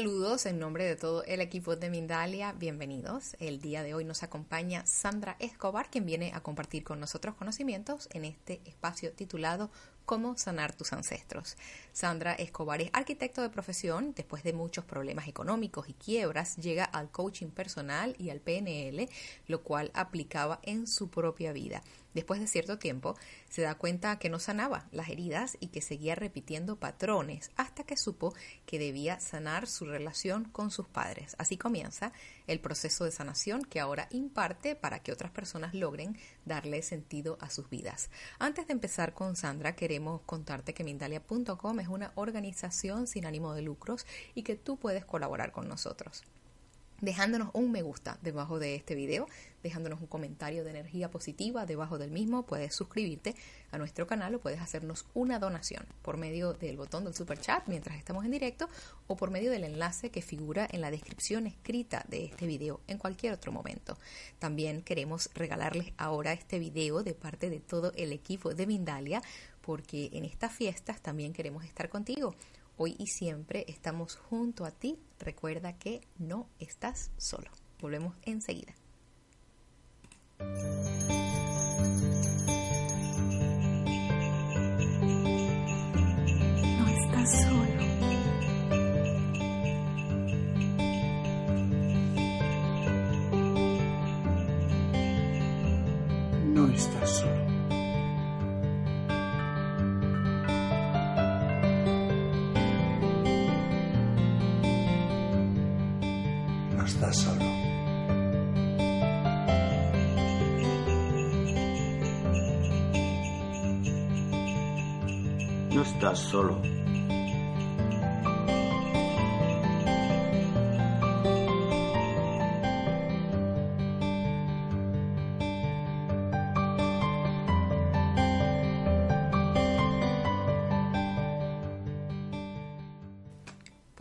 Saludos en nombre de todo el equipo de Mindalia, bienvenidos. El día de hoy nos acompaña Sandra Escobar, quien viene a compartir con nosotros conocimientos en este espacio titulado Cómo sanar tus ancestros. Sandra Escobar es arquitecto de profesión, después de muchos problemas económicos y quiebras, llega al coaching personal y al PNL, lo cual aplicaba en su propia vida. Después de cierto tiempo, se da cuenta que no sanaba las heridas y que seguía repitiendo patrones hasta que supo que debía sanar su relación con sus padres. Así comienza el proceso de sanación que ahora imparte para que otras personas logren darle sentido a sus vidas. Antes de empezar con Sandra, queremos contarte que Mindalia.com es una organización sin ánimo de lucros y que tú puedes colaborar con nosotros dejándonos un me gusta debajo de este video, dejándonos un comentario de energía positiva debajo del mismo, puedes suscribirte a nuestro canal o puedes hacernos una donación por medio del botón del super chat mientras estamos en directo o por medio del enlace que figura en la descripción escrita de este video en cualquier otro momento. También queremos regalarles ahora este video de parte de todo el equipo de Mindalia porque en estas fiestas también queremos estar contigo hoy y siempre estamos junto a ti. Recuerda que no estás solo. Volvemos enseguida. No estás solo. Solo.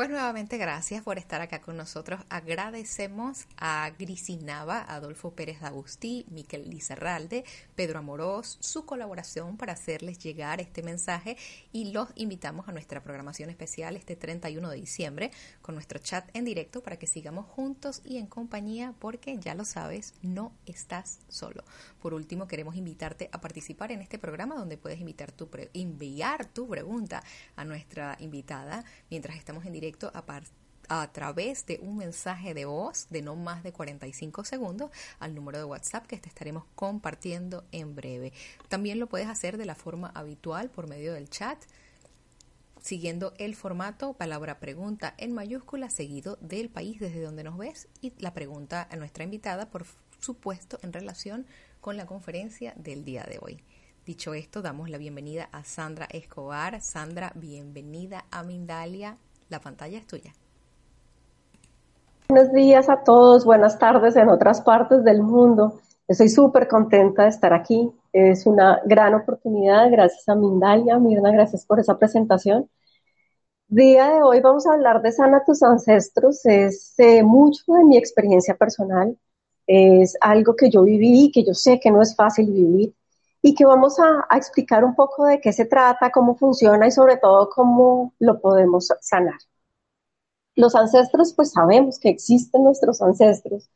Nuevamente gracias por estar acá con nosotros. Agradecemos a Grisinava, Adolfo Pérez Agustí, Miquel Lizarralde, Pedro Amorós, su colaboración para hacerles llegar este mensaje y los invitamos a nuestra programación especial este 31 de diciembre con nuestro chat en directo para que sigamos juntos y en compañía porque ya lo sabes, no estás solo. Por último, queremos invitarte a participar en este programa donde puedes invitar tu enviar tu pregunta a nuestra invitada mientras estamos en directo a, a través de un mensaje de voz de no más de 45 segundos al número de WhatsApp que te estaremos compartiendo en breve. También lo puedes hacer de la forma habitual por medio del chat siguiendo el formato palabra pregunta en mayúscula seguido del país desde donde nos ves y la pregunta a nuestra invitada por supuesto en relación con la conferencia del día de hoy. Dicho esto, damos la bienvenida a Sandra Escobar. Sandra, bienvenida a Mindalia. La pantalla es tuya. Buenos días a todos, buenas tardes en otras partes del mundo. Estoy súper contenta de estar aquí. Es una gran oportunidad. Gracias a Mindalia. Mirna, gracias por esa presentación. Día de hoy vamos a hablar de Sana tus ancestros. Es eh, mucho de mi experiencia personal. Es algo que yo viví, que yo sé que no es fácil vivir y que vamos a, explicar un poco de qué se trata, cómo funciona y sobre todo cómo lo podemos sanar. Los ancestros, pues sabemos que existen nuestros ancestros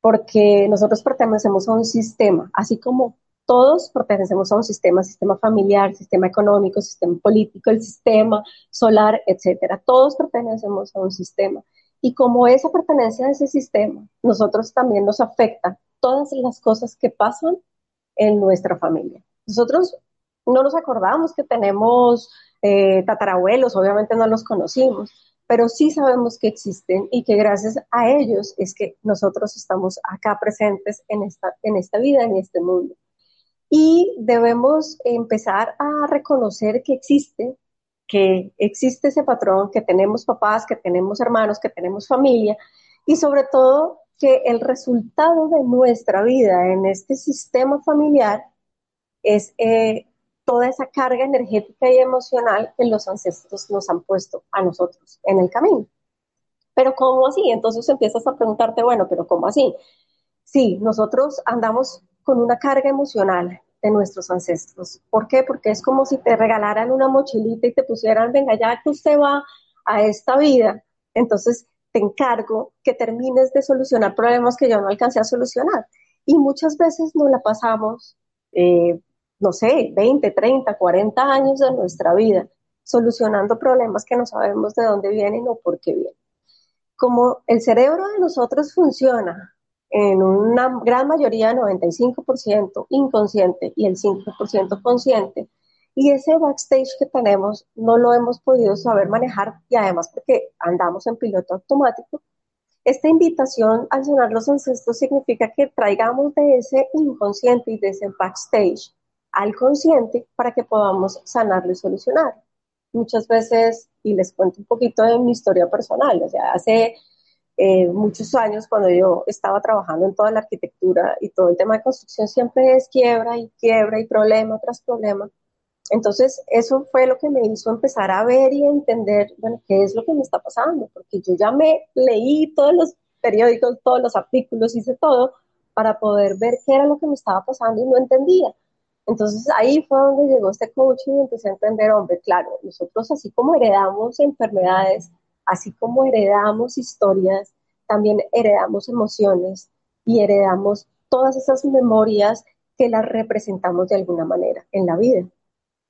porque nosotros pertenecemos a un sistema, así como todos pertenecemos a un sistema, sistema familiar, sistema económico, sistema político, el sistema solar, etcétera. Todos pertenecemos a un sistema. Y como esa pertenencia a ese sistema, nosotros también nos afecta todas las cosas que pasan en nuestra familia. Nosotros no nos acordamos que tenemos eh, tatarabuelos, obviamente no los conocimos, pero sí sabemos que existen y que gracias a ellos es que nosotros estamos acá presentes en esta, en esta vida, en este mundo. Y debemos empezar a reconocer que existe, que existe ese patrón, que tenemos papás, que tenemos hermanos, que tenemos familia y sobre todo que el resultado de nuestra vida en este sistema familiar es eh, toda esa carga energética y emocional que los ancestros nos han puesto a nosotros en el camino. Pero ¿cómo así? Entonces empiezas a preguntarte, bueno, pero ¿cómo así? Sí, nosotros andamos con una carga emocional de nuestros ancestros. ¿Por qué? Porque es como si te regalaran una mochilita y te pusieran, venga, ya que usted va a esta vida, Entonces, te encargo que termines de solucionar problemas que yo no alcancé a solucionar. Y muchas veces nos la pasamos, eh, no sé, 20, 30, 40 años de nuestra vida solucionando problemas que no sabemos de dónde vienen o por qué vienen. Como el cerebro de nosotros funciona en una gran mayoría, 95% inconsciente y el 5% consciente, y ese backstage que tenemos no lo hemos podido saber manejar y además porque andamos en piloto automático, esta invitación al sonar los ancestros significa que traigamos de ese inconsciente y de ese backstage al consciente para que podamos sanarlo y solucionar. Muchas veces, y les cuento un poquito de mi historia personal, o sea, hace eh, muchos años cuando yo estaba trabajando en toda la arquitectura y todo el tema de construcción siempre es quiebra y quiebra y problema tras problema. Entonces, eso fue lo que me hizo empezar a ver y entender, bueno, qué es lo que me está pasando, porque yo ya me leí todos los periódicos, todos los artículos, hice todo para poder ver qué era lo que me estaba pasando y no entendía. Entonces ahí fue donde llegó este coaching y empecé a entender, hombre, claro, nosotros así como heredamos enfermedades, así como heredamos historias, también heredamos emociones y heredamos todas esas memorias que las representamos de alguna manera en la vida.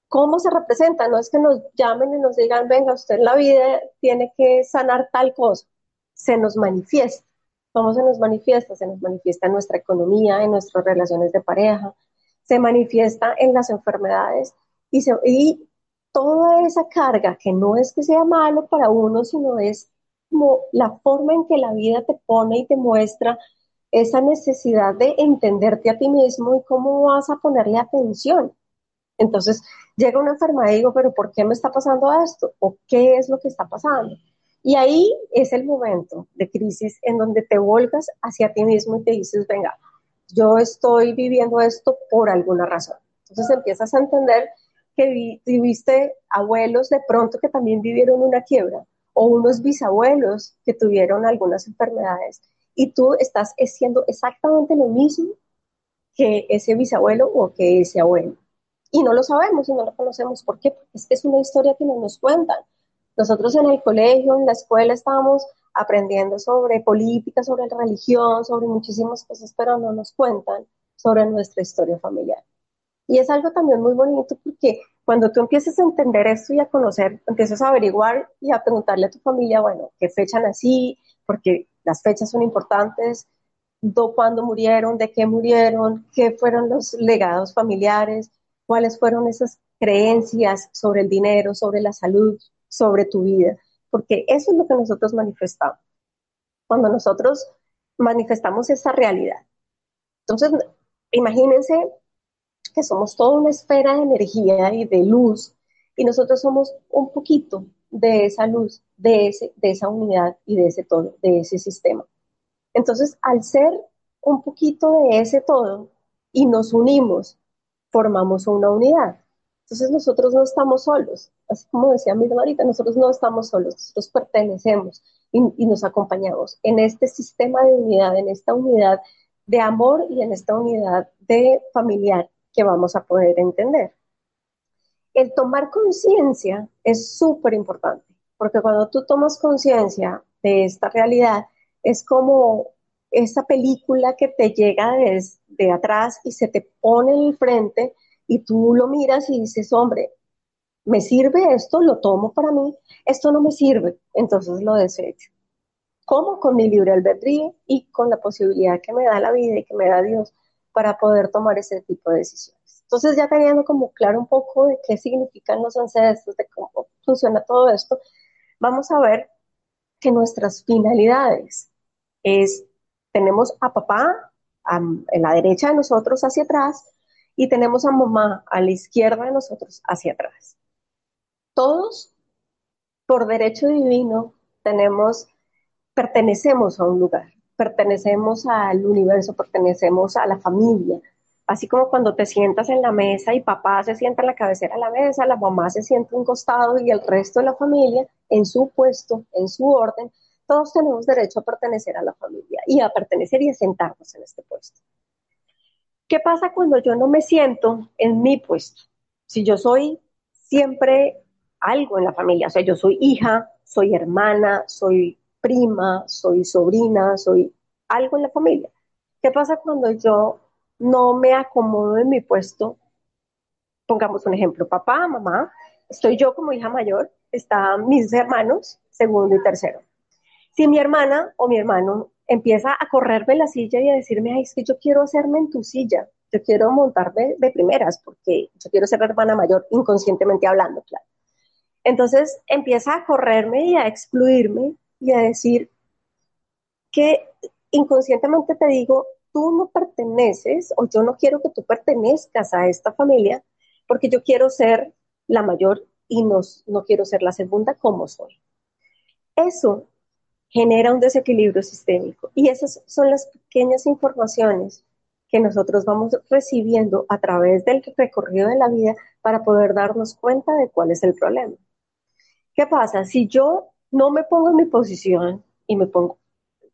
¿Cómo se representa? No es que nos llamen y nos digan, venga, usted en la vida tiene que sanar tal cosa. Se nos manifiesta. ¿Cómo se nos manifiesta? Se nos manifiesta en nuestra economía, en nuestras relaciones de pareja, se manifiesta en las enfermedades y, y toda esa carga, que no es que sea malo para uno, sino es como la forma en que la vida te pone y te muestra esa necesidad de entenderte a ti mismo y cómo vas a ponerle atención. Entonces llega una enfermedad y digo, pero ¿por qué me está pasando esto? ¿O qué es lo que está pasando? Y ahí es el momento de crisis en donde te volgas hacia ti mismo y te dices, venga, yo estoy viviendo esto por alguna razón. Entonces empiezas a entender que viviste abuelos de pronto que también vivieron una quiebra o unos bisabuelos que tuvieron algunas enfermedades y tú estás haciendo exactamente lo mismo que ese bisabuelo o que ese abuelo. Y no lo sabemos y no lo conocemos. ¿Por qué? Porque es, es una historia que no nos cuentan. Nosotros en el colegio, en la escuela, estábamos aprendiendo sobre política, sobre religión, sobre muchísimas cosas, pero no nos cuentan sobre nuestra historia familiar. Y es algo también muy bonito porque cuando tú empiezas a entender esto y a conocer, empiezas a averiguar y a preguntarle a tu familia, bueno, qué fecha nací, porque las fechas son importantes, cuándo murieron, de qué murieron, qué fueron los legados familiares, cuáles fueron esas creencias sobre el dinero, sobre la salud, sobre tu vida porque eso es lo que nosotros manifestamos. Cuando nosotros manifestamos esa realidad. Entonces, imagínense que somos toda una esfera de energía y de luz y nosotros somos un poquito de esa luz, de, ese, de esa unidad y de ese todo, de ese sistema. Entonces, al ser un poquito de ese todo y nos unimos, formamos una unidad. Entonces nosotros no estamos solos, así como decía mi ahorita, nosotros no estamos solos, nosotros pertenecemos y, nos acompañamos en este sistema de unidad, en esta unidad de amor y en esta unidad de familiar que vamos a poder entender. El tomar conciencia es súper importante, porque cuando tú tomas conciencia de esta realidad, es como esa película que te llega desde atrás y se te pone en el frente y tú lo miras y dices, hombre, ¿me sirve esto? Lo tomo para mí. Esto no me sirve, entonces lo desecho. ¿Cómo? Con mi libre albedrío y con la posibilidad que me da la vida y que me da Dios para poder tomar ese tipo de decisiones. Entonces, ya teniendo como claro un poco de qué significan los ancestros, de cómo funciona todo esto, vamos a ver que nuestras finalidades es, tenemos a papá en la derecha de nosotros hacia atrás, y tenemos a mamá a la izquierda de nosotros hacia atrás. Todos, por derecho divino, tenemos, pertenecemos a un lugar, pertenecemos al universo, pertenecemos a la familia. Así como cuando te sientas en la mesa y papá se sienta en la cabecera de la mesa, la mamá se sienta en un costado y el resto de la familia en su puesto, en su orden, todos tenemos derecho a pertenecer a la familia y a pertenecer y a sentarnos en este puesto. ¿Qué pasa cuando yo no me siento en mi puesto? Si yo soy siempre algo en la familia, o sea, yo soy hija, soy hermana, soy prima, soy sobrina, soy algo en la familia. ¿Qué pasa cuando yo no me acomodo en mi puesto? Pongamos un ejemplo, papá, mamá, estoy yo como hija mayor, están mis hermanos, segundo y tercero. Si mi hermana o mi hermano empieza a correrme la silla y a decirme, ay, es que yo quiero hacerme en tu silla, yo quiero montarme de primeras, porque yo quiero ser hermana mayor, inconscientemente hablando, claro. Entonces empieza a correrme y a excluirme y a decir que inconscientemente te digo, tú no perteneces o yo no quiero que tú pertenezcas a esta familia porque yo quiero ser la mayor y no, no quiero ser la segunda como soy. Eso genera un desequilibrio sistémico y esas son las pequeñas informaciones que nosotros vamos recibiendo a través del recorrido de la vida para poder darnos cuenta de cuál es el problema. ¿Qué pasa? Si yo no me pongo en mi posición y me pongo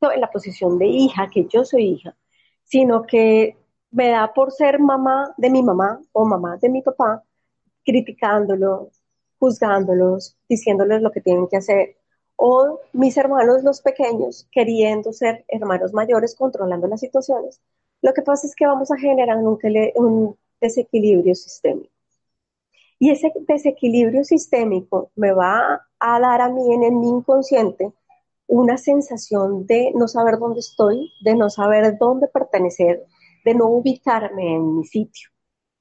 en la posición de hija, que yo soy hija, sino que me da por ser mamá de mi mamá o mamá de mi papá, criticándolos, juzgándolos, diciéndoles lo que tienen que hacer, o mis hermanos los pequeños queriendo ser hermanos mayores, controlando las situaciones, lo que pasa es que vamos a generar un, un desequilibrio sistémico. Y ese desequilibrio sistémico me va a dar a mí en, mi inconsciente una sensación de no saber dónde estoy, de no saber dónde pertenecer, de no ubicarme en mi sitio.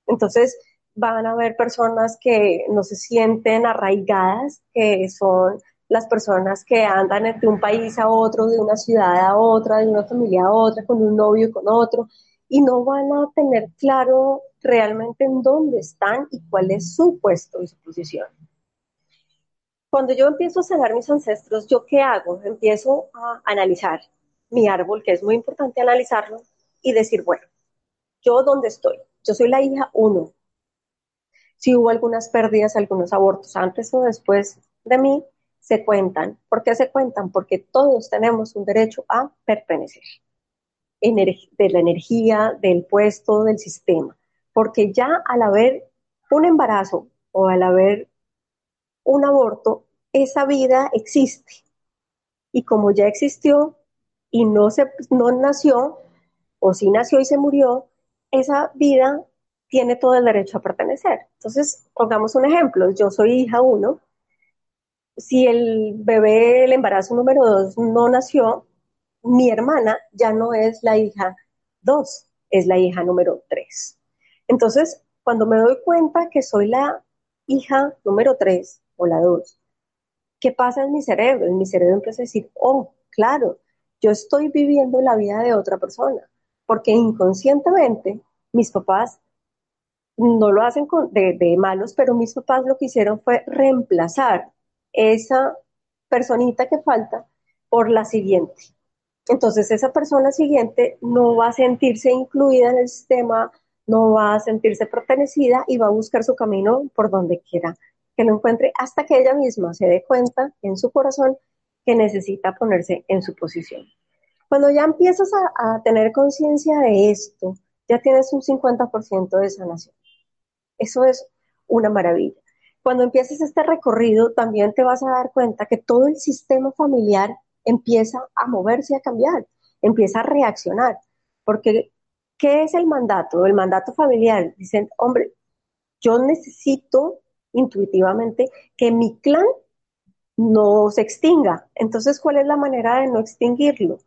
Entonces van a haber personas que no se sienten arraigadas, que son las personas que andan de un país a otro, de una ciudad a otra, de una familia a otra, con un novio y con otro, y no van a tener claro realmente en dónde están y cuál es su puesto y su posición. Cuando yo empiezo a sanar mis ancestros, ¿yo qué hago? Empiezo a analizar mi árbol, que es muy importante analizarlo, y decir, bueno, ¿yo dónde estoy? Yo soy la hija uno. Si hubo algunas pérdidas, algunos abortos antes o después de mí, se cuentan. ¿Por qué se cuentan? Porque todos tenemos un derecho a pertenecer de la energía, del puesto, del sistema. Porque ya al haber un embarazo o al haber un aborto, esa vida existe. Y como ya existió y no, se, no nació, o si nació y se murió, esa vida tiene todo el derecho a pertenecer. Entonces, pongamos un ejemplo. Yo soy hija uno si el bebé, el embarazo número dos no nació, mi hermana ya no es la hija dos, es la hija número tres. Entonces, cuando me doy cuenta que soy la hija número tres o la dos, ¿qué pasa en mi cerebro? En mi cerebro empieza a decir, oh, claro, yo estoy viviendo la vida de otra persona, porque inconscientemente mis papás no lo hacen de, de malos, pero mis papás lo que hicieron fue reemplazar esa personita que falta por la siguiente. Entonces esa persona siguiente no va a sentirse incluida en el sistema, no va a sentirse pertenecida y va a buscar su camino por donde quiera que lo encuentre hasta que ella misma se dé cuenta en su corazón que necesita ponerse en su posición. Cuando ya empiezas a, a tener conciencia de esto, ya tienes un 50% de sanación. Eso es una maravilla. Cuando empieces este recorrido, también te vas a dar cuenta que todo el sistema familiar empieza a moverse a cambiar, empieza a reaccionar. Porque, ¿qué es el mandato? El mandato familiar. Dicen, hombre, yo necesito intuitivamente que mi clan no se extinga. Entonces, ¿cuál es la manera de no extinguirlo?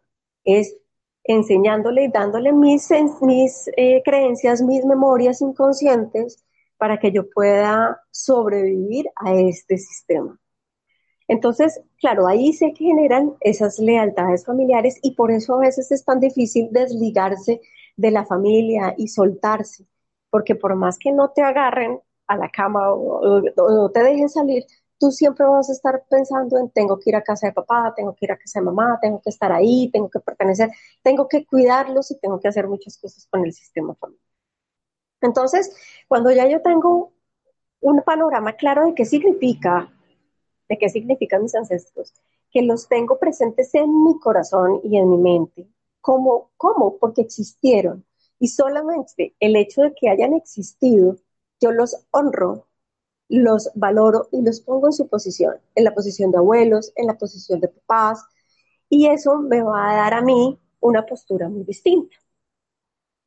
Es enseñándole y dándole mis, mis eh, creencias, mis memorias inconscientes para que yo pueda sobrevivir a este sistema. Entonces, claro, ahí se generan esas lealtades familiares y por eso a veces es tan difícil desligarse de la familia y soltarse, porque por más que no te agarren a la cama o, no te dejen salir, tú siempre vas a estar pensando en tengo que ir a casa de papá, tengo que ir a casa de mamá, tengo que estar ahí, tengo que pertenecer, tengo que cuidarlos y tengo que hacer muchas cosas con el sistema familiar. Entonces, cuando ya yo tengo un panorama claro de qué significa, de qué significan mis ancestros, que los tengo presentes en mi corazón y en mi mente, ¿cómo? ¿Cómo? Porque existieron. Y solamente el hecho de que hayan existido, yo los honro los valoro y los pongo en su posición, en la posición de abuelos, en la posición de papás, y eso me va a dar a mí una postura muy distinta.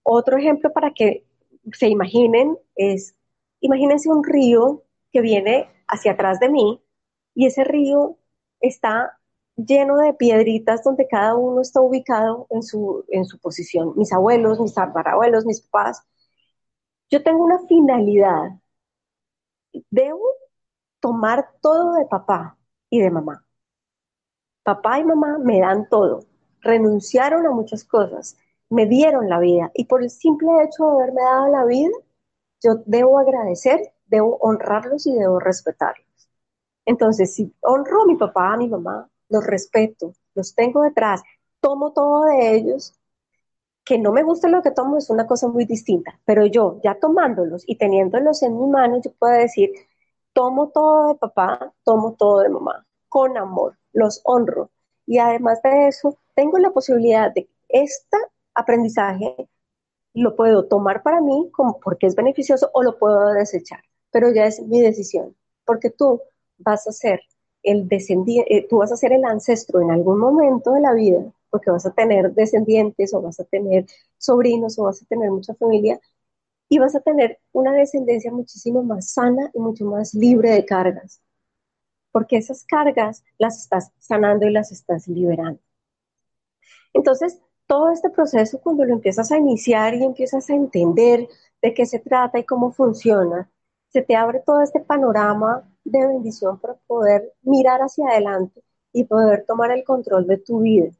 Otro ejemplo para que se imaginen es, imagínense un río que viene hacia atrás de mí y ese río está lleno de piedritas donde cada uno está ubicado en su, en su posición. Mis abuelos, mis abuelos, mis papás. Yo tengo una finalidad. Debo tomar todo de papá y de mamá. Papá y mamá me dan todo. Renunciaron a muchas cosas, me dieron la vida y por el simple hecho de haberme dado la vida, yo debo agradecer, debo honrarlos y debo respetarlos. Entonces, si honro a mi papá, a mi mamá, los respeto, los tengo detrás, tomo todo de ellos, que no me guste lo que tomo es una cosa muy distinta, pero yo ya tomándolos y teniéndolos en mi mano, yo puedo decir, tomo todo de papá, tomo todo de mamá, con amor, los honro. Y además de eso, tengo la posibilidad de este aprendizaje lo puedo tomar para mí como porque es beneficioso o lo puedo desechar, pero ya es mi decisión, porque tú vas a ser el descendiente, eh, tú vas a ser el ancestro en algún momento de la vida, porque vas a tener descendientes o vas a tener sobrinos o vas a tener mucha familia y vas a tener una descendencia muchísimo más sana y mucho más libre de cargas, porque esas cargas las estás sanando y las estás liberando. Entonces, todo este proceso, cuando lo empiezas a iniciar y empiezas a entender de qué se trata y cómo funciona, se te abre todo este panorama de bendición para poder mirar hacia adelante y poder tomar el control de tu vida,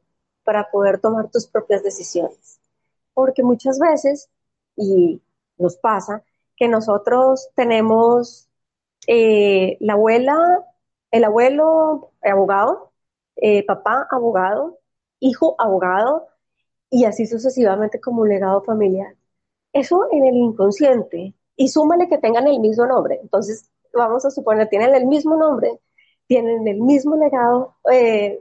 para poder tomar tus propias decisiones. Porque muchas veces, y nos pasa, que nosotros tenemos eh, la abuela, el abuelo abogado, eh, papá abogado, hijo abogado, y así sucesivamente como un legado familiar. Eso en el inconsciente, y súmale que tengan el mismo nombre. Entonces, vamos a suponer, tienen el mismo nombre, tienen el mismo legado eh,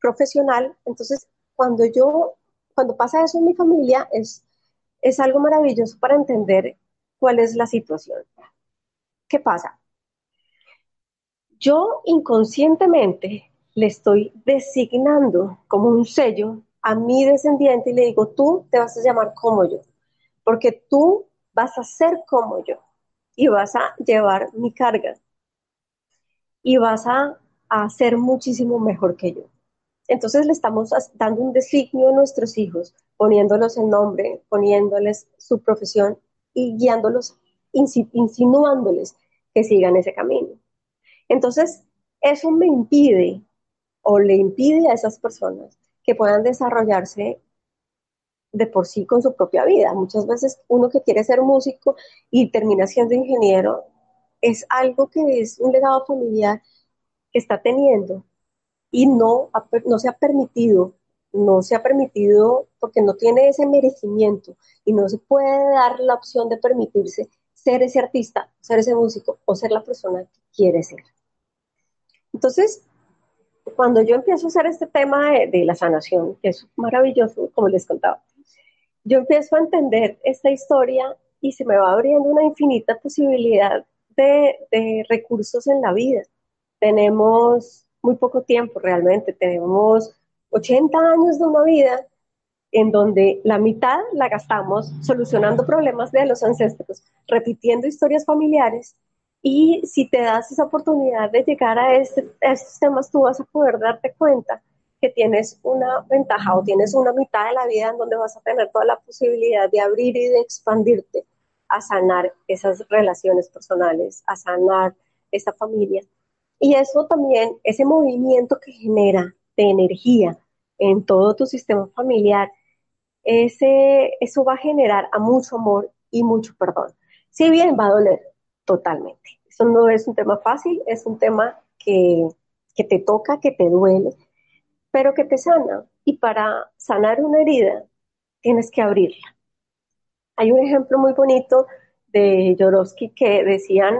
profesional. Entonces, cuando yo, cuando pasa eso en mi familia, es, es algo maravilloso para entender cuál es la situación. ¿Qué pasa? Yo inconscientemente le estoy designando como un sello a mi descendiente y le digo, tú te vas a llamar como yo, porque tú vas a ser como yo y vas a llevar mi carga y vas a, a ser muchísimo mejor que yo. Entonces le estamos dando un designio a nuestros hijos, poniéndolos el nombre, poniéndoles su profesión y guiándolos, insinuándoles que sigan ese camino. Entonces, eso me impide o le impide a esas personas que puedan desarrollarse de por sí con su propia vida. Muchas veces uno que quiere ser músico y termina siendo ingeniero es algo que es un legado familiar que está teniendo y no, no se ha permitido, no se ha permitido porque no tiene ese merecimiento y no se puede dar la opción de permitirse ser ese artista, ser ese músico o ser la persona que quiere ser. Entonces, cuando yo empiezo a hacer este tema de, de la sanación, que es maravilloso, como les contaba, yo empiezo a entender esta historia y se me va abriendo una infinita posibilidad de, recursos en la vida. Tenemos muy poco tiempo realmente, tenemos 80 años de una vida en donde la mitad la gastamos solucionando problemas de los ancestros, repitiendo historias familiares y si te das esa oportunidad de llegar a, este, a estos temas, tú vas a poder darte cuenta que tienes una ventaja o tienes una mitad de la vida en donde vas a tener toda la posibilidad de abrir y de expandirte a sanar esas relaciones personales, a sanar esa familia. Y eso también, ese movimiento que genera de energía en todo tu sistema familiar, ese, eso va a generar a mucho amor y mucho perdón. Si bien va a doler totalmente. Eso no es un tema fácil, es un tema que, que te toca, que te duele, pero que te sana. Y para sanar una herida, tienes que abrirla. Hay un ejemplo muy bonito de Jorowski que decían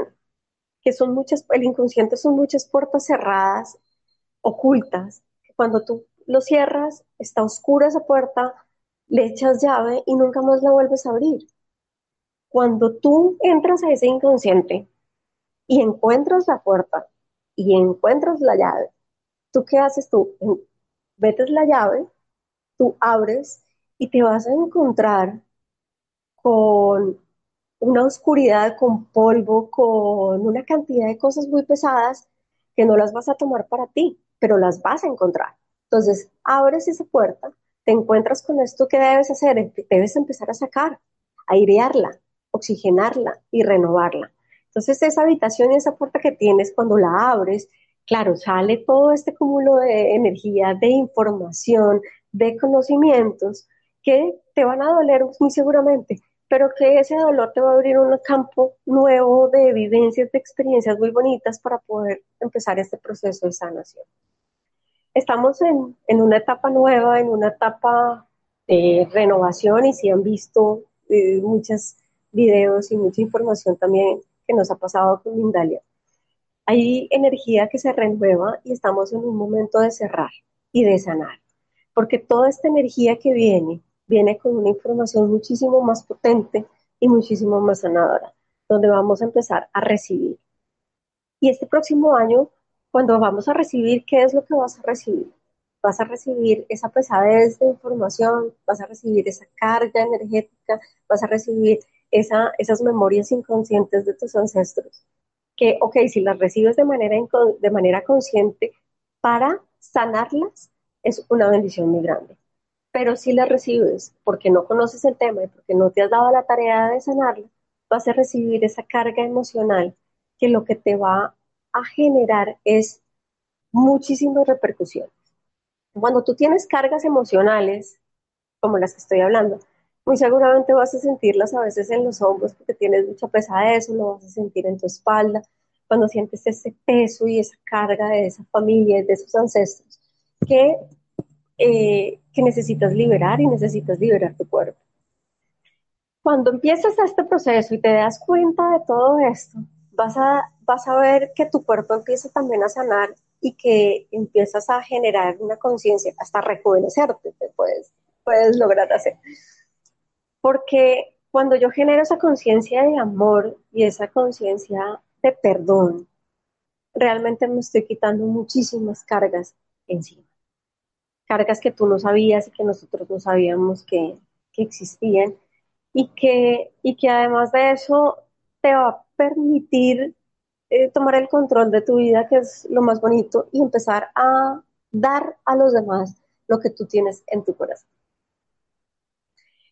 que son muchas, el inconsciente son muchas puertas cerradas, ocultas, cuando tú lo cierras, está oscura esa puerta, le echas llave y nunca más la vuelves a abrir. Cuando tú entras a ese inconsciente y encuentras la puerta y encuentras la llave, ¿tú qué haces tú? Metes la llave, tú abres y te vas a encontrar con una oscuridad, con polvo, con una cantidad de cosas muy pesadas que no las vas a tomar para ti, pero las vas a encontrar. Entonces, abres esa puerta, te encuentras con esto que debes hacer, debes empezar a sacar, airearla, oxigenarla y renovarla. Entonces, esa habitación y esa puerta que tienes, cuando la abres, claro, sale todo este cúmulo de energía, de información, de conocimientos que te van a doler muy seguramente, pero que ese dolor te va a abrir un campo nuevo de evidencias, de experiencias muy bonitas para poder empezar este proceso de sanación. Estamos en, en una etapa nueva, en una etapa de renovación y si han visto eh, muchos videos y mucha información también que nos ha pasado con Mindalia. Hay energía que se renueva y estamos en un momento de cerrar y de sanar, porque toda esta energía que viene viene con una información muchísimo más potente y muchísimo más sanadora, donde vamos a empezar a recibir. Y este próximo año, cuando vamos a recibir, ¿qué es lo que vas a recibir? Vas a recibir esa pesadez de información, vas a recibir esa carga energética, vas a recibir esa, esas memorias inconscientes de tus ancestros. Que, ok, si las recibes de manera, de manera consciente, para sanarlas es una bendición muy grande pero si la recibes porque no conoces el tema y porque no te has dado la tarea de sanarla, vas a recibir esa carga emocional que lo que te va a generar es muchísimas repercusiones. Cuando tú tienes cargas emocionales, como las que estoy hablando, muy seguramente vas a sentirlas a veces en los hombros porque tienes mucha pesadez, lo vas a sentir en tu espalda, cuando sientes ese peso y esa carga de esa familia, de esos ancestros, que eh, que necesitas liberar y necesitas liberar tu cuerpo. Cuando empiezas este proceso y te das cuenta de todo esto, vas a, vas a ver que tu cuerpo empieza también a sanar y que empiezas a generar una conciencia, hasta rejuvenecerte, te puedes, puedes lograr hacer. Porque cuando yo genero esa conciencia de amor y esa conciencia de perdón, realmente me estoy quitando muchísimas cargas encima cargas que tú no sabías y que nosotros no sabíamos que, existían y que, y que además de eso te va a permitir eh, tomar el control de tu vida, que es lo más bonito, y empezar a dar a los demás lo que tú tienes en tu corazón.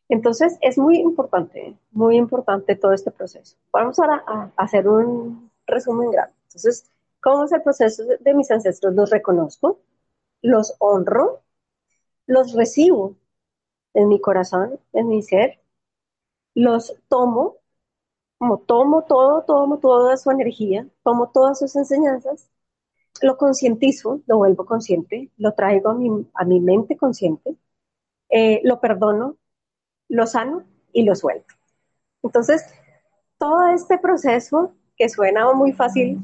Entonces es muy importante, muy importante todo este proceso. Vamos ahora a hacer un resumen grande. Entonces, ¿cómo es el proceso de mis ancestros? Los reconozco, los honro, los recibo en mi corazón, en mi ser, los tomo, como tomo todo, tomo toda su energía, tomo todas sus enseñanzas, lo concientizo, lo vuelvo consciente, lo traigo a mi, a mi mente consciente, eh, lo perdono, lo sano y lo suelto. Entonces, todo este proceso que suena muy fácil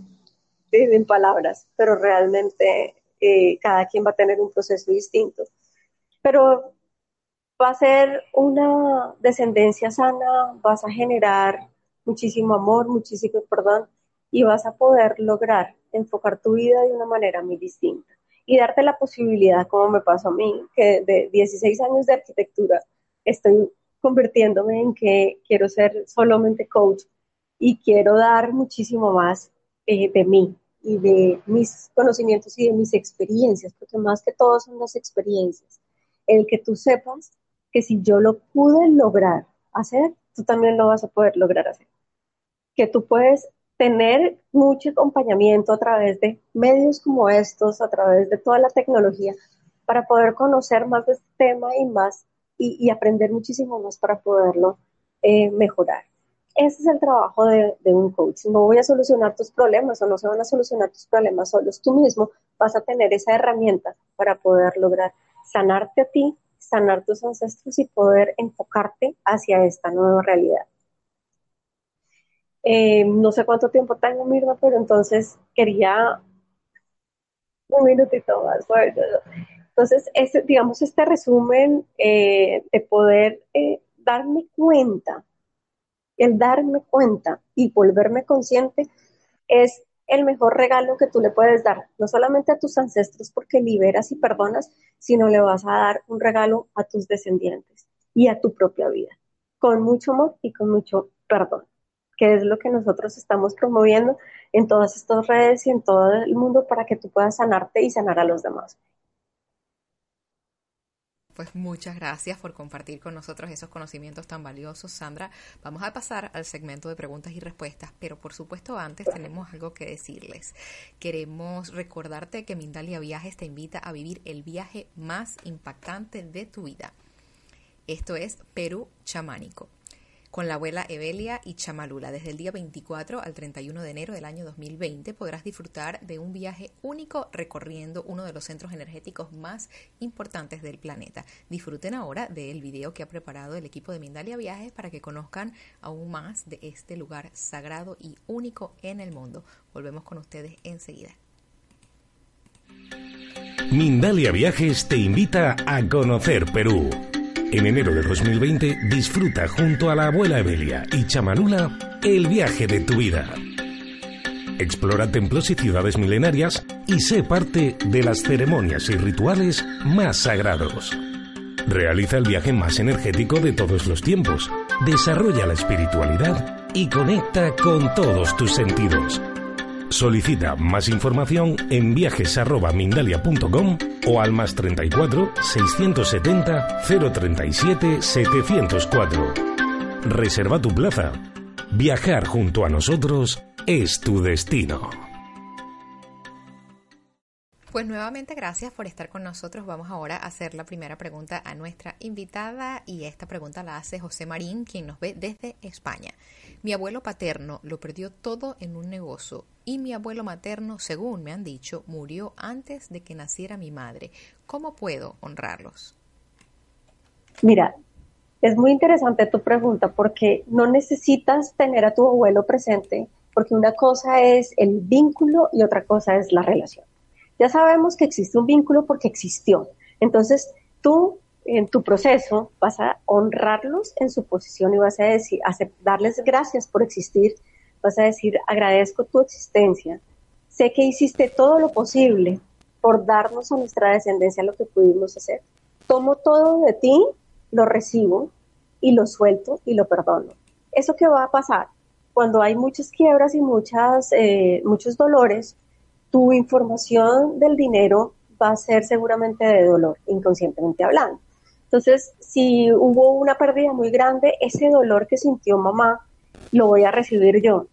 en palabras, pero realmente eh, cada quien va a tener un proceso distinto pero va a ser una descendencia sana, vas a generar muchísimo amor, muchísimo perdón y vas a poder lograr enfocar tu vida de una manera muy distinta y darte la posibilidad, como me pasó a mí, que de 16 años de arquitectura estoy convirtiéndome en que quiero ser solamente coach y quiero dar muchísimo más eh, de mí y de mis conocimientos y de mis experiencias, porque más que todo son las experiencias el que tú sepas que si yo lo pude lograr hacer, tú también lo vas a poder lograr hacer. Que tú puedes tener mucho acompañamiento a través de medios como estos, a través de toda la tecnología, para poder conocer más de este tema y más y, aprender muchísimo más para poderlo eh, mejorar. Ese es el trabajo de, un coach. No voy a solucionar tus problemas o no se van a solucionar tus problemas solos. Tú mismo vas a tener esa herramienta para poder lograr sanarte a ti, sanar tus ancestros y poder enfocarte hacia esta nueva realidad. Eh, no sé cuánto tiempo tengo, Mirna, pero entonces quería un minutito más. Entonces, digamos, este resumen eh, de poder eh, darme cuenta, el darme cuenta y volverme consciente es el mejor regalo que tú le puedes dar, no solamente a tus ancestros porque liberas y perdonas, sino le vas a dar un regalo a tus descendientes y a tu propia vida, con mucho amor y con mucho perdón, que es lo que nosotros estamos promoviendo en todas estas redes y en todo el mundo para que tú puedas sanarte y sanar a los demás. Pues muchas gracias por compartir con nosotros esos conocimientos tan valiosos, Sandra. Vamos a pasar al segmento de preguntas y respuestas, pero por supuesto antes tenemos algo que decirles. Queremos recordarte que Mindalia Viajes te invita a vivir el viaje más impactante de tu vida. Esto es Perú chamánico con la abuela Evelia y Chamalula. Desde el día 24 al 31 de enero del año 2020 podrás disfrutar de un viaje único recorriendo uno de los centros energéticos más importantes del planeta. Disfruten ahora del video que ha preparado el equipo de Mindalia Viajes para que conozcan aún más de este lugar sagrado y único en el mundo. Volvemos con ustedes enseguida. Mindalia Viajes te invita a conocer Perú. En enero de 2020 disfruta junto a la abuela Evelia y Chamanula el viaje de tu vida. Explora templos y ciudades milenarias y sé parte de las ceremonias y rituales más sagrados. Realiza el viaje más energético de todos los tiempos. Desarrolla la espiritualidad y conecta con todos tus sentidos. Solicita más información en viajes.mindalia.com o al más 34 670 037 704. Reserva tu plaza. Viajar junto a nosotros es tu destino. Pues nuevamente gracias por estar con nosotros. Vamos ahora a hacer la primera pregunta a nuestra invitada y esta pregunta la hace José Marín, quien nos ve desde España. Mi abuelo paterno lo perdió todo en un negocio y mi abuelo materno, según me han dicho, murió antes de que naciera mi madre. ¿Cómo puedo honrarlos? Mira, es muy interesante tu pregunta porque no necesitas tener a tu abuelo presente porque una cosa es el vínculo y otra cosa es la relación. Ya sabemos que existe un vínculo porque existió. Entonces, tú en tu proceso vas a honrarlos en su posición y vas a decir, darles gracias por existir, vas a decir, agradezco tu existencia, sé que hiciste todo lo posible por darnos a nuestra descendencia lo que pudimos hacer. Tomo todo de ti, lo recibo y lo suelto y lo perdono. ¿Eso qué va a pasar? Cuando hay muchas quiebras y muchas, eh, muchos dolores, tu información del dinero va a ser seguramente de dolor, inconscientemente hablando. Entonces, si hubo una pérdida muy grande, ese dolor que sintió mamá lo voy a recibir yo.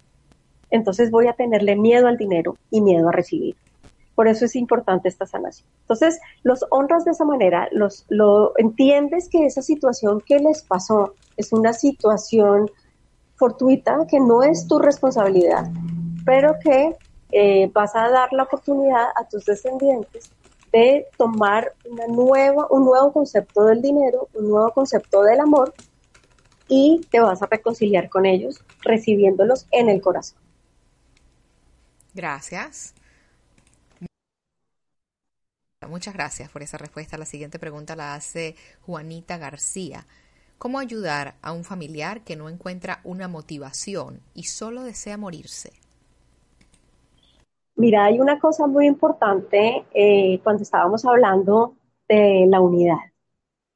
Entonces voy a tenerle miedo al dinero y miedo a recibir. Por eso es importante esta sanación. Entonces, los honras de esa manera, los, lo entiendes que esa situación que les pasó es una situación fortuita, que no es tu responsabilidad, pero que eh, vas a dar la oportunidad a tus descendientes de tomar una nueva, un nuevo concepto del dinero, un nuevo concepto del amor y te vas a reconciliar con ellos recibiéndolos en el corazón. Gracias. Muchas gracias por esa respuesta. La siguiente pregunta la hace Juanita García. ¿Cómo ayudar a un familiar que no encuentra una motivación y solo desea morirse? Mira, hay una cosa muy importante eh, cuando estábamos hablando de la unidad.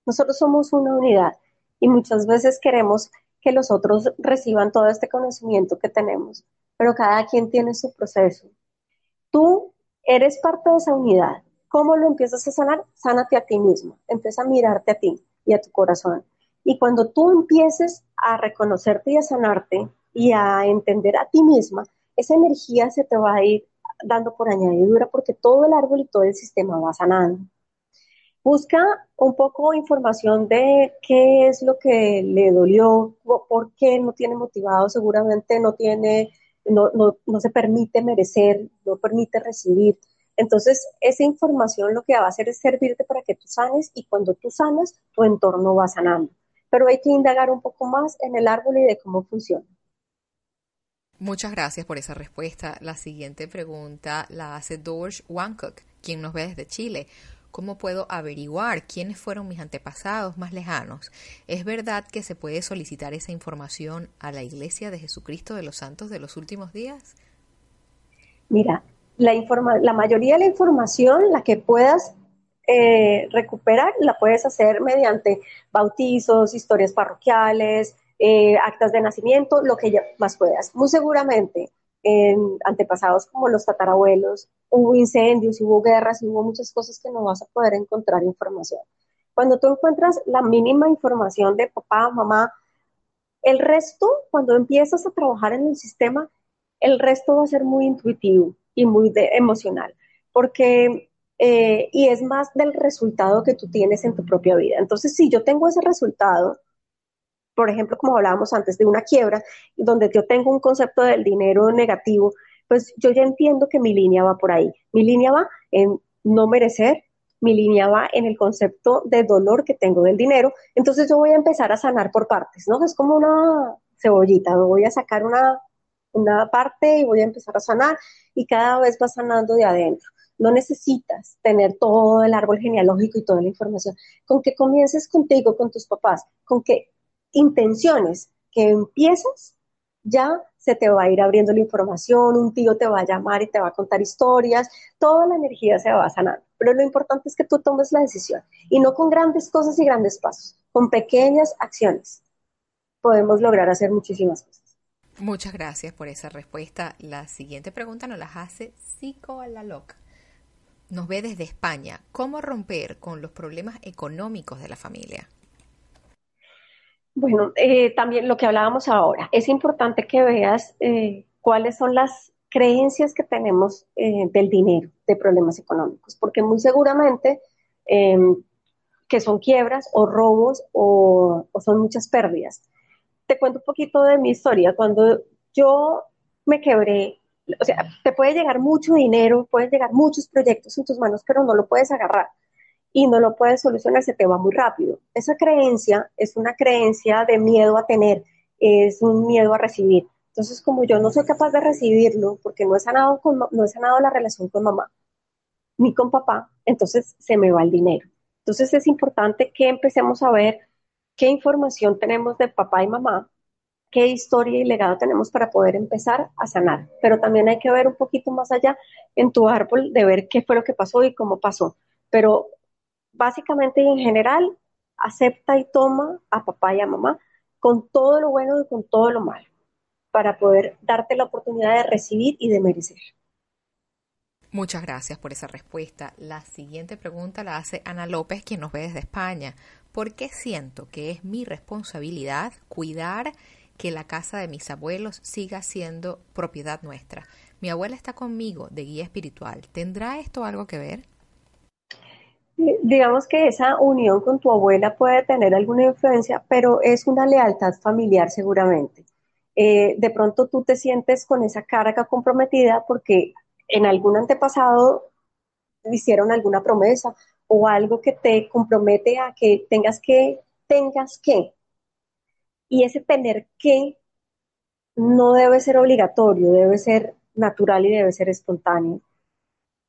Nosotros somos una unidad y muchas veces queremos que los otros reciban todo este conocimiento que tenemos, pero cada quien tiene su proceso. Tú eres parte de esa unidad. ¿Cómo lo empiezas a sanar? Sánate a ti mismo. Empieza a mirarte a ti y a tu corazón. Y cuando tú empieces a reconocerte y a sanarte y a entender a ti misma, esa energía se te va a ir dando por añadidura porque todo el árbol y todo el sistema va sanando. Busca un poco información de qué es lo que le dolió, por qué no tiene motivado, seguramente no tiene, no, no, no se permite merecer, no permite recibir. Entonces, esa información lo que va a hacer es servirte para que tú sanes y cuando tú sanas, tu entorno va sanando. Pero hay que indagar un poco más en el árbol y de cómo funciona. Muchas gracias por esa respuesta. La siguiente pregunta la hace Dorsch Wancook, quien nos ve desde Chile. ¿Cómo puedo averiguar quiénes fueron mis antepasados más lejanos? ¿Es verdad que se puede solicitar esa información a la Iglesia de Jesucristo de los Santos de los Últimos Días? Mira, la, informa la mayoría de la información, la que puedas eh, recuperar, la puedes hacer mediante bautizos, historias parroquiales, eh, actas de nacimiento, lo que más puedas. Muy seguramente en antepasados como los tatarabuelos, hubo incendios, hubo guerras, hubo muchas cosas que no vas a poder encontrar información. Cuando tú encuentras la mínima información de papá, mamá, el resto, cuando empiezas a trabajar en el sistema, el resto va a ser muy intuitivo y muy emocional, porque, eh, y es más del resultado que tú tienes en tu propia vida. Entonces, si yo tengo ese resultado, por ejemplo, como hablábamos antes de una quiebra, donde yo tengo un concepto del dinero negativo, pues yo ya entiendo que mi línea va por ahí. Mi línea va en no merecer, mi línea va en el concepto de dolor que tengo del dinero. Entonces yo voy a empezar a sanar por partes, ¿no? Es como una cebollita, voy a sacar una, una parte y voy a empezar a sanar y cada vez va sanando de adentro. No necesitas tener todo el árbol genealógico y toda la información. Con que comiences contigo, con tus papás, con que intenciones que empiezas, ya se te va a ir abriendo la información, un tío te va a llamar y te va a contar historias, toda la energía se va a sanar. Pero lo importante es que tú tomes la decisión y no con grandes cosas y grandes pasos, con pequeñas acciones podemos lograr hacer muchísimas cosas. Muchas gracias por esa respuesta. La siguiente pregunta nos la hace Psico Alaloc. Nos ve desde España. ¿Cómo romper con los problemas económicos de la familia? Bueno, eh, también lo que hablábamos ahora, es importante que veas eh, cuáles son las creencias que tenemos eh, del dinero, de problemas económicos, porque muy seguramente em, que son quiebras o robos o, o, son muchas pérdidas. Te cuento un poquito de mi historia. Cuando yo me quebré, o sea, te puede llegar mucho dinero, pueden llegar muchos proyectos en tus manos, pero no lo puedes agarrar y no lo puedes solucionar, se te va muy rápido. Esa creencia es una creencia de miedo a tener, es un miedo a recibir. Entonces, como yo no soy capaz de recibirlo porque no he sanado, con, no he sanado la relación con mamá ni con papá, entonces se me va el dinero. Entonces es importante que empecemos a ver qué información tenemos de papá y mamá, qué historia y legado tenemos para poder empezar a sanar. Pero también hay que ver un poquito más allá en tu árbol de ver qué fue lo que pasó y cómo pasó. Pero básicamente y en general, acepta y toma a papá y a mamá con todo lo bueno y con todo lo malo, para poder darte la oportunidad de recibir y de merecer. Muchas gracias por esa respuesta. La siguiente pregunta la hace Ana López, quien nos ve desde España. ¿Por qué siento que es mi responsabilidad cuidar que la casa de mis abuelos siga siendo propiedad nuestra? Mi abuela está conmigo de guía espiritual. ¿Tendrá esto algo que ver? Digamos que esa unión con tu abuela puede tener alguna influencia, pero es una lealtad familiar seguramente. Eh, de pronto tú te sientes con esa carga comprometida porque en algún antepasado te hicieron alguna promesa o algo que te compromete a que tengas que, tengas que. Y ese tener que no debe ser obligatorio, debe ser natural y debe ser espontáneo.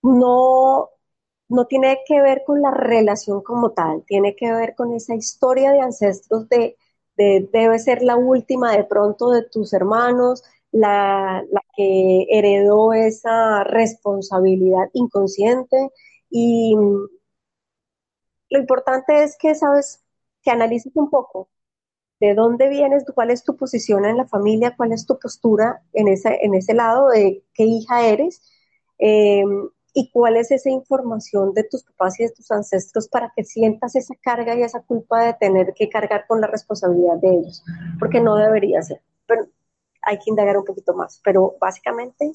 No no tiene que ver con la relación como tal, tiene que ver con esa historia de ancestros de, debe ser la última de pronto de tus hermanos, la, que heredó esa responsabilidad inconsciente y lo importante es que, sabes, que analices un poco de dónde vienes, cuál es tu posición en la familia, cuál es tu postura en ese, en ese lado de qué hija eres. Eh, y cuál es esa información de tus papás y de tus ancestros para que sientas esa carga y esa culpa de tener que cargar con la responsabilidad de ellos, porque no debería ser. Pero hay que indagar un poquito más, pero básicamente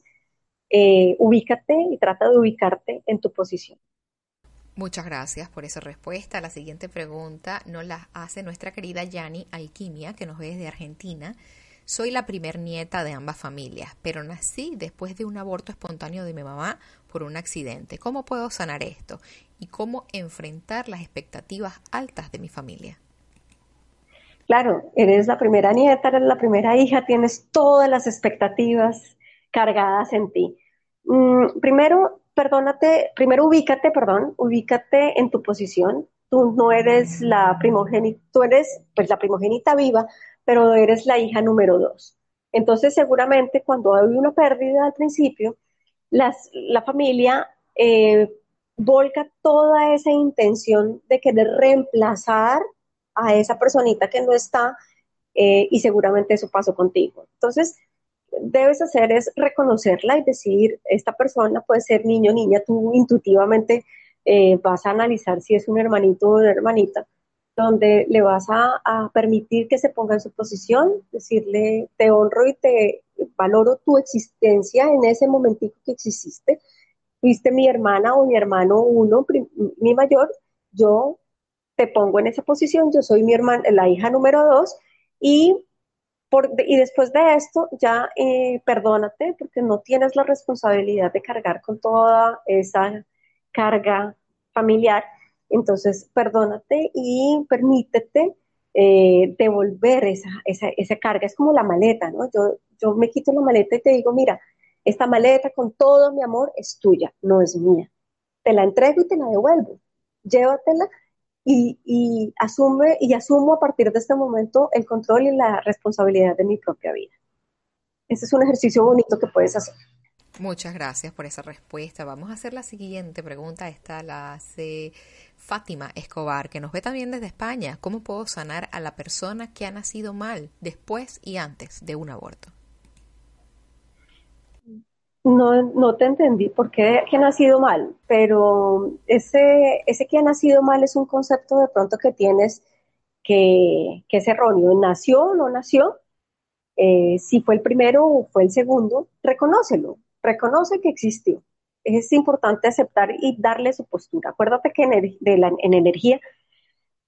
eh, ubícate y trata de ubicarte en tu posición. Muchas gracias por esa respuesta. La siguiente pregunta nos la hace nuestra querida Yani Alquimia, que nos ve desde Argentina. Soy la primer nieta de ambas familias, pero nací después de un aborto espontáneo de mi mamá por un accidente. ¿Cómo puedo sanar esto? ¿Y cómo enfrentar las expectativas altas de mi familia? Claro, eres la primera nieta, eres la primera hija, tienes todas las expectativas cargadas en ti. Mm, primero, perdónate, primero ubícate, perdón, ubícate en tu posición. Tú no eres la primogénita, tú eres pues la primogénita viva, pero eres la hija número dos. Entonces, seguramente cuando hay una pérdida al principio, la familia eh, volca toda esa intención de querer reemplazar a esa personita que no está eh, y seguramente eso pasó contigo. Entonces, debes hacer es reconocerla y decir, esta persona puede ser niño o niña, tú intuitivamente eh, vas a analizar si es un hermanito o una hermanita, donde le vas a, permitir que se ponga en su posición, decirle, te honro y te valoro tu existencia en ese momentito que exististe, fuiste mi hermana o mi hermano uno, mi mayor, yo te pongo en esa posición, yo soy mi hermana, la hija número dos, y, por, y después de esto ya eh, perdónate porque no tienes la responsabilidad de cargar con toda esa carga familiar, entonces perdónate y permítete eh, devolver esa, esa, esa carga, es como la maleta, ¿no? Yo, yo me quito la maleta y te digo, mira, esta maleta con todo mi amor es tuya, no es mía. Te la entrego y te la devuelvo. Llévatela y, asume y asumo a partir de este momento el control y la responsabilidad de mi propia vida. Ese es un ejercicio bonito que puedes hacer. Muchas gracias por esa respuesta. Vamos a hacer la siguiente pregunta. Esta la hace Fátima Escobar, que nos ve también desde España. ¿Cómo puedo sanar a la persona que ha nacido mal después y antes de un aborto? No, no te entendí por qué que ha nacido mal, pero ese, ese que ha nacido mal es un concepto de pronto que tienes que, que es erróneo. ¿Nació o no nació? Eh, si fue el primero o fue el segundo, reconócelo, reconoce que existió. Es importante aceptar y darle su postura. Acuérdate que en, de en energía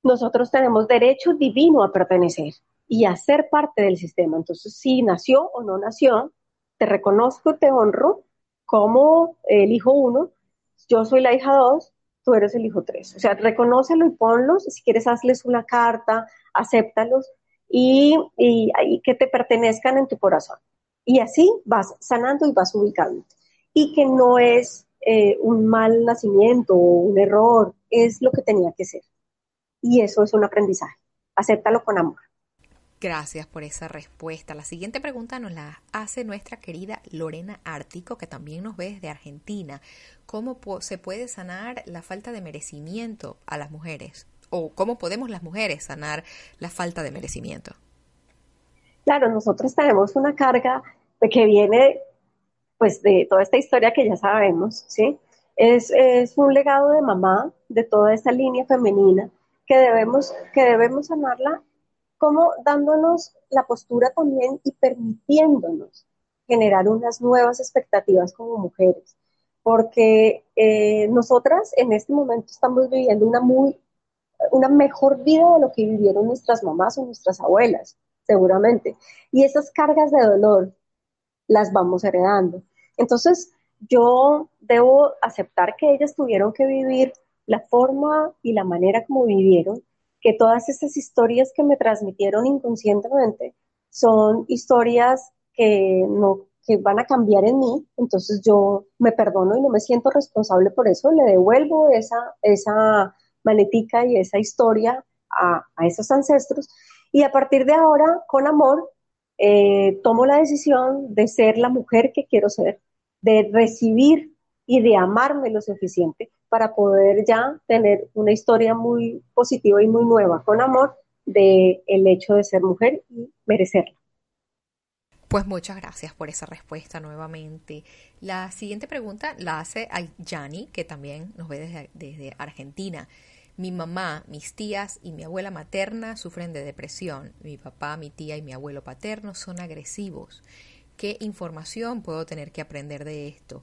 nosotros tenemos derecho divino a pertenecer y a ser parte del sistema. Entonces, si nació o no nació, te reconozco, te honro como el hijo uno, yo soy la hija dos, tú eres el hijo tres. O sea, reconócelo y ponlos, si quieres hazles una carta, acéptalos y, y, que te pertenezcan en tu corazón. Y así vas sanando y vas ubicando. Y que no es eh, un mal nacimiento o un error, es lo que tenía que ser. Y eso es un aprendizaje. Acéptalo con amor. Gracias por esa respuesta. La siguiente pregunta nos la hace nuestra querida Lorena Ártico, que también nos ve desde Argentina. ¿Cómo se puede sanar la falta de merecimiento a las mujeres? ¿O cómo podemos las mujeres sanar la falta de merecimiento? Claro, nosotros tenemos una carga de que viene pues de toda esta historia que ya sabemos, ¿sí? Es, es un legado de mamá, de toda esta línea femenina, que debemos, que debemos sanarla como dándonos la postura también y permitiéndonos generar unas nuevas expectativas como mujeres, porque eh, nosotras en este momento estamos viviendo una muy una mejor vida de lo que vivieron nuestras mamás o nuestras abuelas, seguramente. Y esas cargas de dolor las vamos heredando. Entonces, yo debo aceptar que ellas tuvieron que vivir la forma y la manera como vivieron que todas esas historias que me transmitieron inconscientemente son historias que no que van a cambiar en mí, entonces yo me perdono y no me siento responsable por eso, le devuelvo esa, esa maletica y esa historia a, esos ancestros. Y a partir de ahora, con amor, eh, tomo la decisión de ser la mujer que quiero ser, de recibir y de amarme lo suficiente para poder ya tener una historia muy positiva y muy nueva con amor de el hecho de ser mujer y merecerla. Pues muchas gracias por esa respuesta nuevamente. La siguiente pregunta la hace a Yani, que también nos ve desde, desde Argentina. Mi mamá, mis tías y mi abuela materna sufren de depresión. Mi papá, mi tía y mi abuelo paterno son agresivos. ¿Qué información puedo tener que aprender de esto?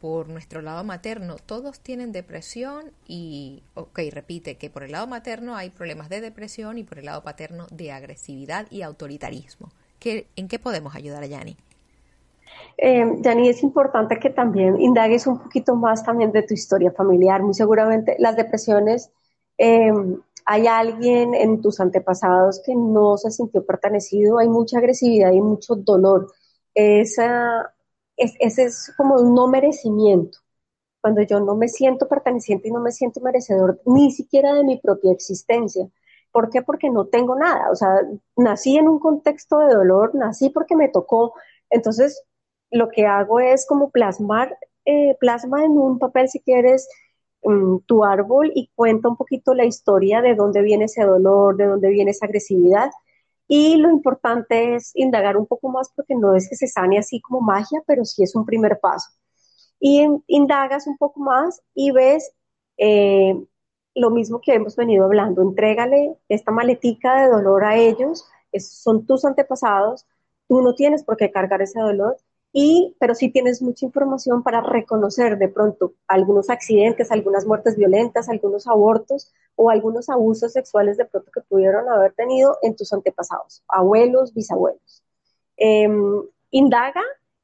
por nuestro lado materno todos tienen depresión y, ok, repite que por el lado materno hay problemas de depresión y por el lado paterno de agresividad y autoritarismo. ¿Qué, ¿En qué podemos ayudar a Yani? Eh, es importante que también indagues un poquito más también de tu historia familiar. Muy seguramente las depresiones, eh, hay alguien en tus antepasados que no se sintió pertenecido, hay mucha agresividad y mucho dolor. Esa ese es como un no merecimiento. Cuando yo no me siento perteneciente y no me siento merecedor ni siquiera de mi propia existencia. ¿Por qué? Porque no tengo nada. O sea, nací en un contexto de dolor, nací porque me tocó. Entonces, lo que hago es como plasmar eh, plasma en un papel si quieres mm, tu árbol y cuenta un poquito la historia de dónde viene ese dolor, de dónde viene esa agresividad. Y lo importante es indagar un poco más porque no es que se sane así como magia, pero sí es un primer paso. Y indagas un poco más y ves eh, lo mismo que hemos venido hablando. Entrégale esta maletica de dolor a ellos, son tus antepasados, tú no tienes por qué cargar ese dolor y, pero sí tienes mucha información para reconocer de pronto algunos accidentes, algunas muertes violentas, algunos abortos o algunos abusos sexuales de pronto que pudieron haber tenido en tus antepasados, abuelos, bisabuelos. Em, indaga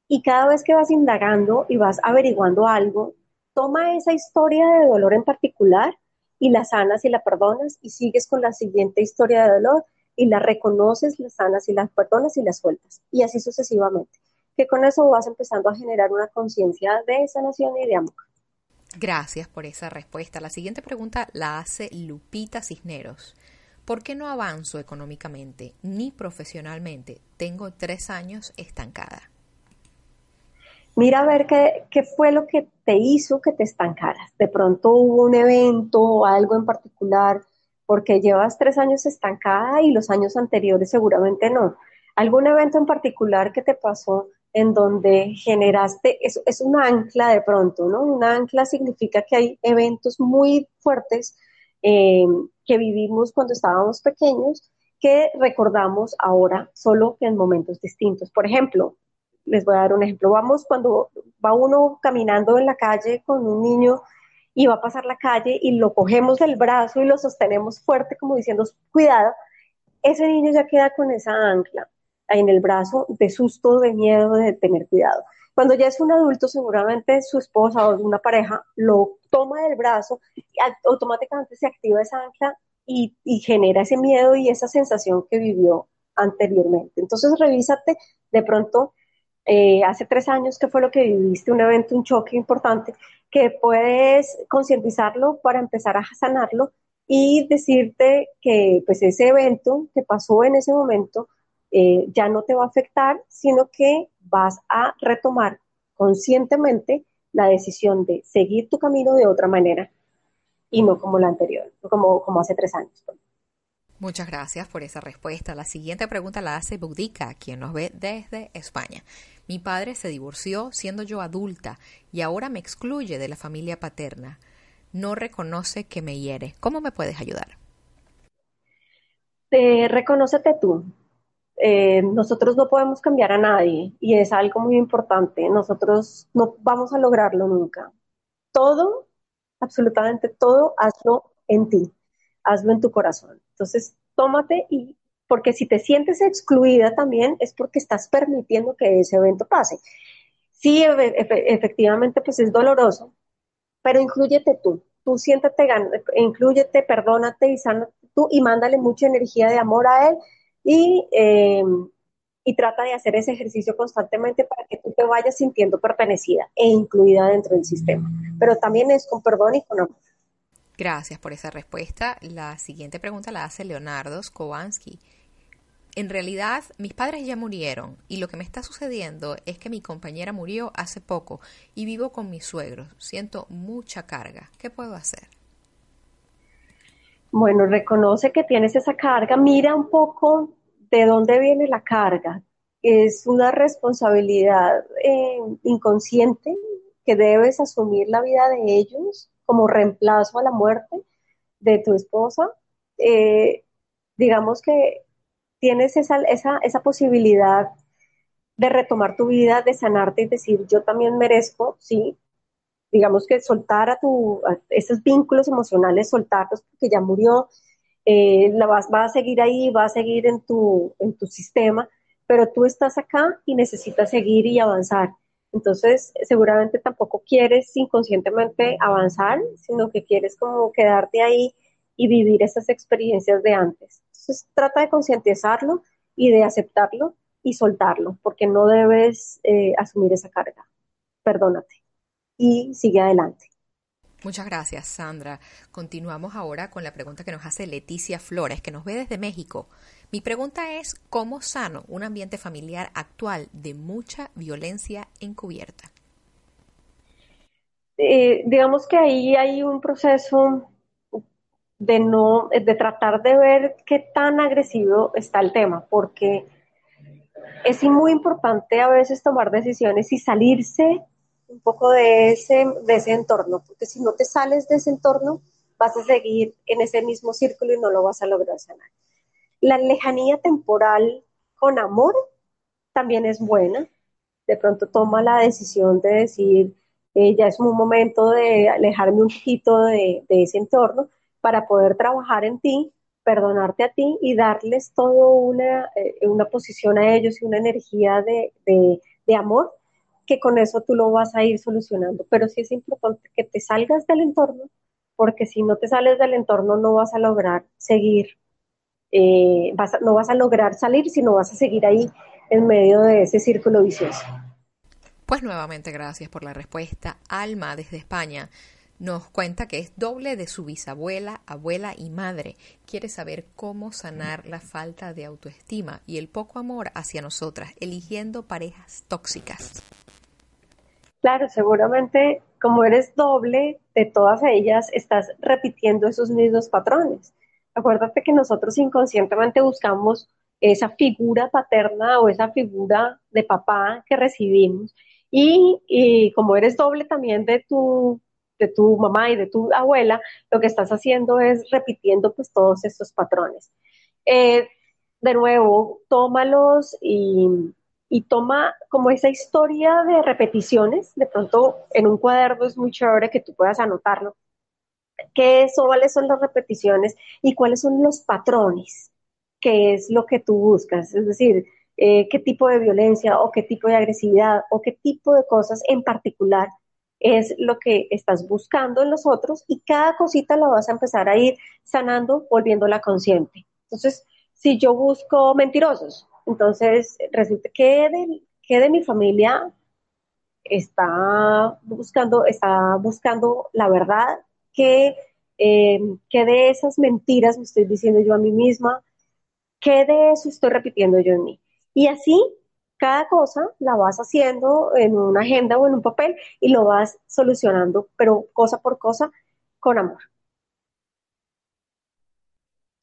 y cada vez que vas indagando y vas averiguando algo, toma esa historia de dolor en particular y la sanas y la perdonas y sigues con la siguiente historia de dolor y la reconoces, la sanas y las perdonas y la sueltas y así sucesivamente que con eso vas empezando a generar una conciencia de sanación y de amor. Gracias por esa respuesta. La siguiente pregunta la hace Lupita Cisneros. ¿Por qué no avanzo económicamente ni profesionalmente? Tengo tres años estancada. Mira a ver qué, qué fue lo que te hizo que te estancaras. De pronto hubo un evento o algo en particular, porque llevas tres años estancada y los años anteriores seguramente no. ¿Algún evento en particular que te pasó en donde generaste, es, es un ancla de pronto, ¿no? Un ancla significa que hay eventos muy fuertes eh, que vivimos cuando estábamos pequeños que recordamos ahora, solo que en momentos distintos. Por ejemplo, les voy a dar un ejemplo. Vamos cuando va uno caminando en la calle con un niño y va a pasar la calle y lo cogemos del brazo y lo sostenemos fuerte como diciendo, cuidado, ese niño ya queda con esa ancla en el brazo de susto, de miedo, de tener cuidado. Cuando ya es un adulto, seguramente su esposa o una pareja lo toma del brazo y automáticamente se activa esa ancla y, genera ese miedo y esa sensación que vivió anteriormente. Entonces, revísate de pronto eh, hace tres años que fue lo que viviste, un evento, un choque importante, que puedes concientizarlo para empezar a sanarlo y decirte que pues ese evento que pasó en ese momento eh, ya no te va a afectar, sino que vas a retomar conscientemente la decisión de seguir tu camino de otra manera y no como la anterior, como, como hace tres años. Muchas gracias por esa respuesta. La siguiente pregunta la hace Boudica, quien nos ve desde España. Mi padre se divorció siendo yo adulta y ahora me excluye de la familia paterna. No reconoce que me hiere. ¿Cómo me puedes ayudar? Eh, reconócete tú. Eh, nosotros no podemos cambiar a nadie y es algo muy importante. Nosotros no vamos a lograrlo nunca. Todo, absolutamente todo, hazlo en ti, hazlo en tu corazón. Entonces, tómate y porque si te sientes excluida también es porque estás permitiendo que ese evento pase. Sí, efectivamente, pues es doloroso, pero incluyete tú. Tú siéntate, incluyete, perdónate y sánate tú y mándale mucha energía de amor a él y, eh, y trata de hacer ese ejercicio constantemente para que tú te vayas sintiendo pertenecida e incluida dentro del sistema. Pero también es con perdón y con amor. Gracias por esa respuesta. La siguiente pregunta la hace Leonardo Skowalski. En realidad, mis padres ya murieron y lo que me está sucediendo es que mi compañera murió hace poco y vivo con mis suegros. Siento mucha carga. ¿Qué puedo hacer? Bueno, reconoce que tienes esa carga, mira un poco de dónde viene la carga. Es una responsabilidad eh, inconsciente que debes asumir la vida de ellos como reemplazo a la muerte de tu esposa. Eh, digamos que tienes esa, esa, esa posibilidad de retomar tu vida, de sanarte y decir, yo también merezco, sí, digamos que soltar a tu, esos vínculos emocionales, soltarlos porque ya murió, eh, la vas, va a seguir ahí, va a seguir en tu, en tu sistema, pero tú estás acá y necesitas seguir y avanzar. Entonces, seguramente tampoco quieres inconscientemente avanzar, sino que quieres como quedarte ahí y vivir esas experiencias de antes. Entonces, trata de concientizarlo y de aceptarlo y soltarlo, porque no debes eh, asumir esa carga. Perdónate y sigue adelante. Muchas gracias, Sandra. Continuamos ahora con la pregunta que nos hace Leticia Flores, que nos ve desde México. Mi pregunta es, ¿cómo sano un ambiente familiar actual de mucha violencia encubierta? eh, digamos que ahí hay un proceso de no, de tratar de ver qué tan agresivo está el tema, porque es muy importante a veces tomar decisiones y salirse un poco de ese, de ese entorno, porque si no te sales de ese entorno, vas a seguir en ese mismo círculo y no lo vas a lograr sanar. La lejanía temporal con amor también es buena. De pronto toma la decisión de decir, eh, ya es un momento de alejarme un poquito de, ese entorno para poder trabajar en ti, perdonarte a ti y darles todo una, eh, una posición a ellos y una energía de, de amor que con eso tú lo vas a ir solucionando. Pero sí es importante que te salgas del entorno, porque si no te sales del entorno no vas a lograr seguir, eh, no vas a lograr salir, sino vas a seguir ahí en medio de ese círculo vicioso. Pues nuevamente gracias por la respuesta. Alma desde España nos cuenta que es doble de su bisabuela, abuela y madre. Quiere saber cómo sanar la falta de autoestima y el poco amor hacia nosotras, eligiendo parejas tóxicas. Claro, seguramente como eres doble de todas ellas, estás repitiendo esos mismos patrones. Acuérdate que nosotros inconscientemente buscamos esa figura paterna o esa figura de papá que recibimos. Y, como eres doble también de tu, de tu mamá y de tu abuela, lo que estás haciendo es repitiendo pues todos estos patrones. Eh, de nuevo, tómalos y, y toma como esa historia de repeticiones, de pronto en un cuaderno es muy chévere que tú puedas anotarlo, qué es son las repeticiones y cuáles son los patrones, qué es lo que tú buscas, es decir, eh, qué tipo de violencia o qué tipo de agresividad o qué tipo de cosas en particular es lo que estás buscando en los otros y cada cosita la vas a empezar a ir sanando, volviéndola consciente. Entonces, si yo busco mentirosos, entonces, resulta que de, que de mi familia está buscando, está buscando la verdad, que, eh, que de esas mentiras me estoy diciendo yo a mí misma, que de eso estoy repitiendo yo en mí. Y así, cada cosa la vas haciendo en una agenda o en un papel y lo vas solucionando, pero cosa por cosa, con amor.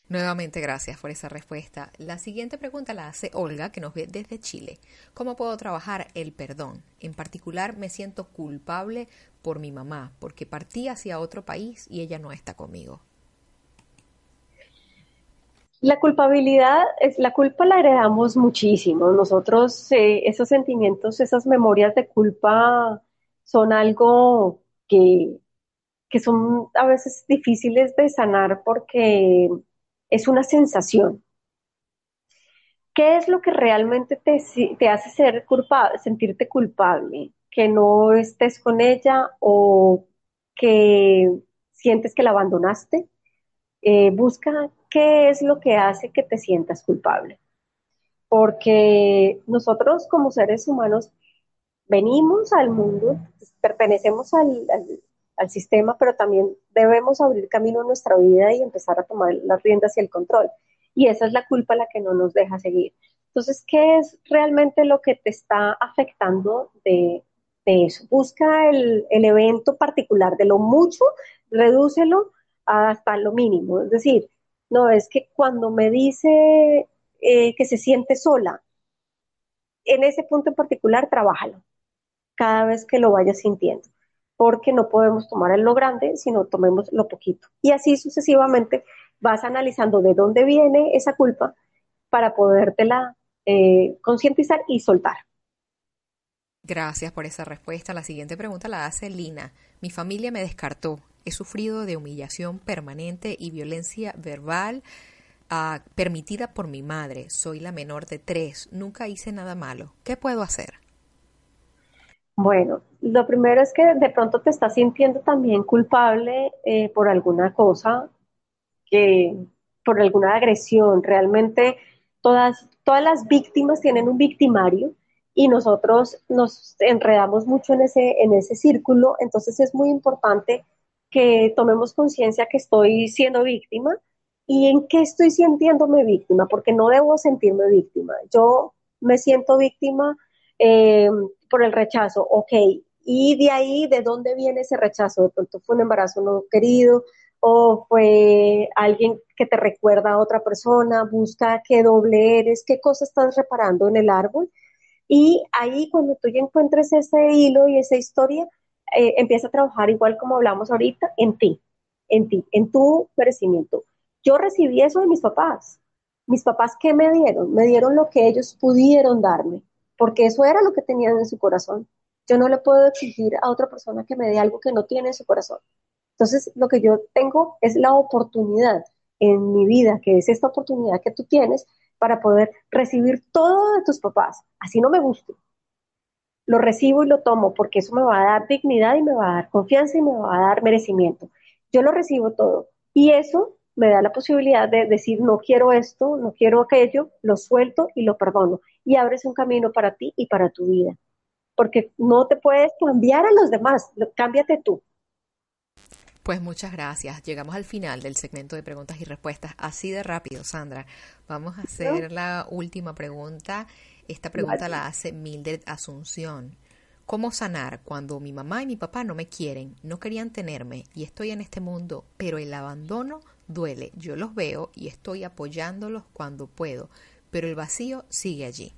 Nuevamente gracias por esa respuesta. La siguiente pregunta la hace Olga, que nos ve desde Chile. ¿Cómo puedo trabajar el perdón? En particular me siento culpable por mi mamá, porque partí hacia otro país y ella no está conmigo. La culpabilidad, es, la culpa la heredamos muchísimo. Nosotros, eh, esos sentimientos, esas memorias de culpa son algo que, que son a veces difíciles de sanar porque es una sensación. ¿Qué es lo que realmente te, te hace ser sentirte culpable? Que no estés con ella o que sientes que la abandonaste. Eh, busca qué es lo que hace que te sientas culpable. Porque nosotros como seres humanos venimos al mundo, pertenecemos al, al sistema, pero también debemos abrir camino en nuestra vida y empezar a tomar las riendas y el control. Y esa es la culpa la que no nos deja seguir. Entonces, ¿qué es realmente lo que te está afectando de, eso? Busca el, evento particular, de lo mucho, redúcelo hasta lo mínimo. Es decir, no, es que cuando me dice eh, que se siente sola, en ese punto en particular, trabájalo cada vez que lo vayas sintiendo porque no podemos tomar lo grande, sino tomemos lo poquito. Y así sucesivamente vas analizando de dónde viene esa culpa para podértela eh, concientizar y soltar. Gracias por esa respuesta. La siguiente pregunta la hace Lina. Mi familia me descartó. He sufrido de humillación permanente y violencia verbal ah, permitida por mi madre. Soy la menor de tres. Nunca hice nada malo. ¿Qué puedo hacer? Bueno, lo primero es que de pronto te estás sintiendo también culpable eh, por alguna cosa, que, por alguna agresión. Realmente todas, todas las víctimas tienen un victimario y nosotros nos enredamos mucho en ese, en ese círculo. Entonces es muy importante que tomemos conciencia que estoy siendo víctima y en qué estoy sintiéndome víctima, porque no debo sentirme víctima. Yo me siento víctima eh, por el rechazo, ok, Y de ahí, ¿de dónde viene ese rechazo? De pronto fue un embarazo no querido o fue alguien que te recuerda a otra persona, busca qué doble eres, qué cosa estás reparando en el árbol. Y ahí cuando tú ya encuentres ese hilo y esa historia, eh, empieza a trabajar igual como hablamos ahorita, en ti, en ti, en tu merecimiento. Yo recibí eso de mis papás. Mis papás, ¿qué me dieron? Me dieron lo que ellos pudieron darme, porque eso era lo que tenían en su corazón. Yo no le puedo exigir a otra persona que me dé algo que no tiene en su corazón. Entonces, lo que yo tengo es la oportunidad en mi vida, que es esta oportunidad que tú tienes para poder recibir todo de tus papás, así no me guste. Lo recibo y lo tomo porque eso me va a dar dignidad y me va a dar confianza y me va a dar merecimiento. Yo lo recibo todo y eso me da la posibilidad de decir no quiero esto, no quiero aquello, lo suelto y lo perdono y abres un camino para ti y para tu vida. Porque no te puedes cambiar a los demás, cámbiate tú. Pues muchas gracias. Llegamos al final del segmento de preguntas y respuestas. Así de rápido, Sandra. Vamos a hacer la última pregunta. Esta pregunta la hace Mildred Asunción. ¿Cómo sanar cuando mi mamá y mi papá no me quieren, no querían tenerme y estoy en este mundo, pero el abandono duele? Yo los veo y estoy apoyándolos cuando puedo, pero el vacío sigue allí.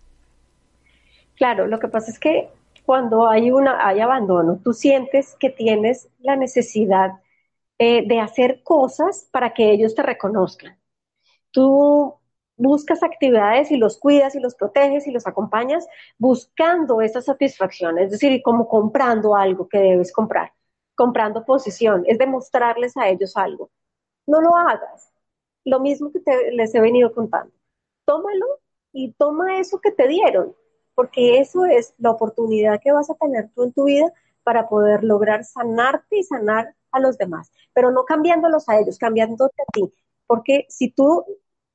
Claro, lo que pasa es que cuando hay, una, hay abandono, tú sientes que tienes la necesidad eh, de hacer cosas para que ellos te reconozcan. Tú buscas actividades y los cuidas y los proteges y los acompañas buscando esa satisfacción, es decir, como comprando algo que debes comprar, comprando posición, es demostrarles a ellos algo. No lo hagas. Lo mismo que les he venido contando. Tómalo y toma eso que te dieron, porque eso es la oportunidad que vas a tener tú en tu vida para poder lograr sanarte y sanar a los demás, pero no cambiándolos a ellos, cambiándote a ti, porque si tú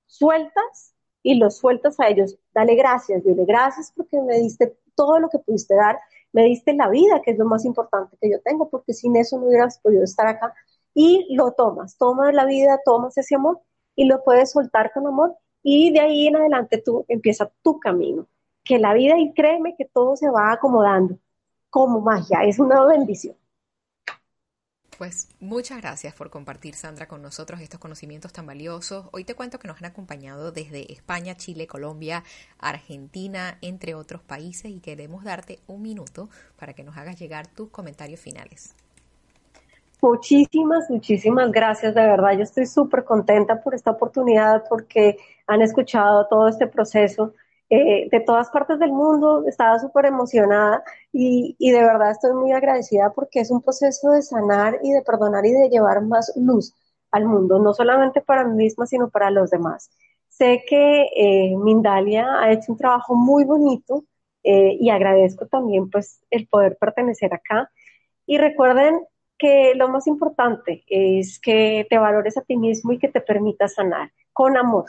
sueltas y los sueltas a ellos, dale gracias, dile gracias porque me diste todo lo que pudiste dar, me diste la vida, que es lo más importante que yo tengo, porque sin eso no hubieras podido estar acá, y lo tomas, tomas la vida, tomas ese amor y lo puedes soltar con amor y de ahí en adelante tú empieza tu camino, que la vida y créeme que todo se va acomodando como magia, es una bendición. Pues muchas gracias por compartir, Sandra, con nosotros estos conocimientos tan valiosos. Hoy te cuento que nos han acompañado desde España, Chile, Colombia, Argentina, entre otros países, y queremos darte un minuto para que nos hagas llegar tus comentarios finales. Muchísimas, muchísimas gracias, de verdad. Yo estoy súper contenta por esta oportunidad porque han escuchado todo este proceso eh, de todas partes del mundo, estaba súper emocionada y, y, de verdad estoy muy agradecida porque es un proceso de sanar y de perdonar y de llevar más luz al mundo, no solamente para mí misma, sino para los demás. Sé que eh, Mindalia ha hecho un trabajo muy bonito eh, y agradezco también pues el poder pertenecer acá. Y recuerden que lo más importante es que te valores a ti mismo y que te permitas sanar con amor,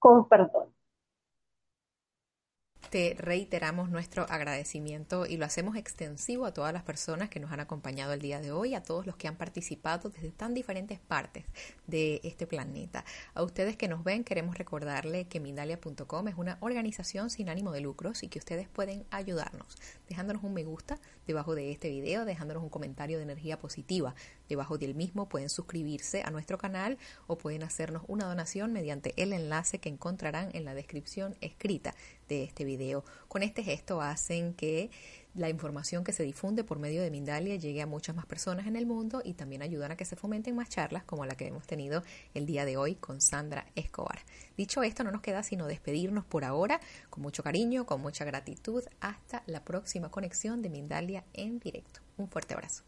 con perdón. Te reiteramos nuestro agradecimiento y lo hacemos extensivo a todas las personas que nos han acompañado el día de hoy, a todos los que han participado desde tan diferentes partes de este planeta. A ustedes que nos ven, queremos recordarle que Mindalia.com es una organización sin ánimo de lucros y que ustedes pueden ayudarnos dejándonos un me gusta debajo de este video, dejándonos un comentario de energía positiva debajo del mismo. Pueden suscribirse a nuestro canal o pueden hacernos una donación mediante el enlace que encontrarán en la descripción escrita de este video. Con este gesto hacen que la información que se difunde por medio de Mindalia llegue a muchas más personas en el mundo y también ayudan a que se fomenten más charlas como la que hemos tenido el día de hoy con Sandra Escobar. Dicho esto, no nos queda sino despedirnos por ahora con mucho cariño, con mucha gratitud. Hasta la próxima conexión de Mindalia en directo. Un fuerte abrazo.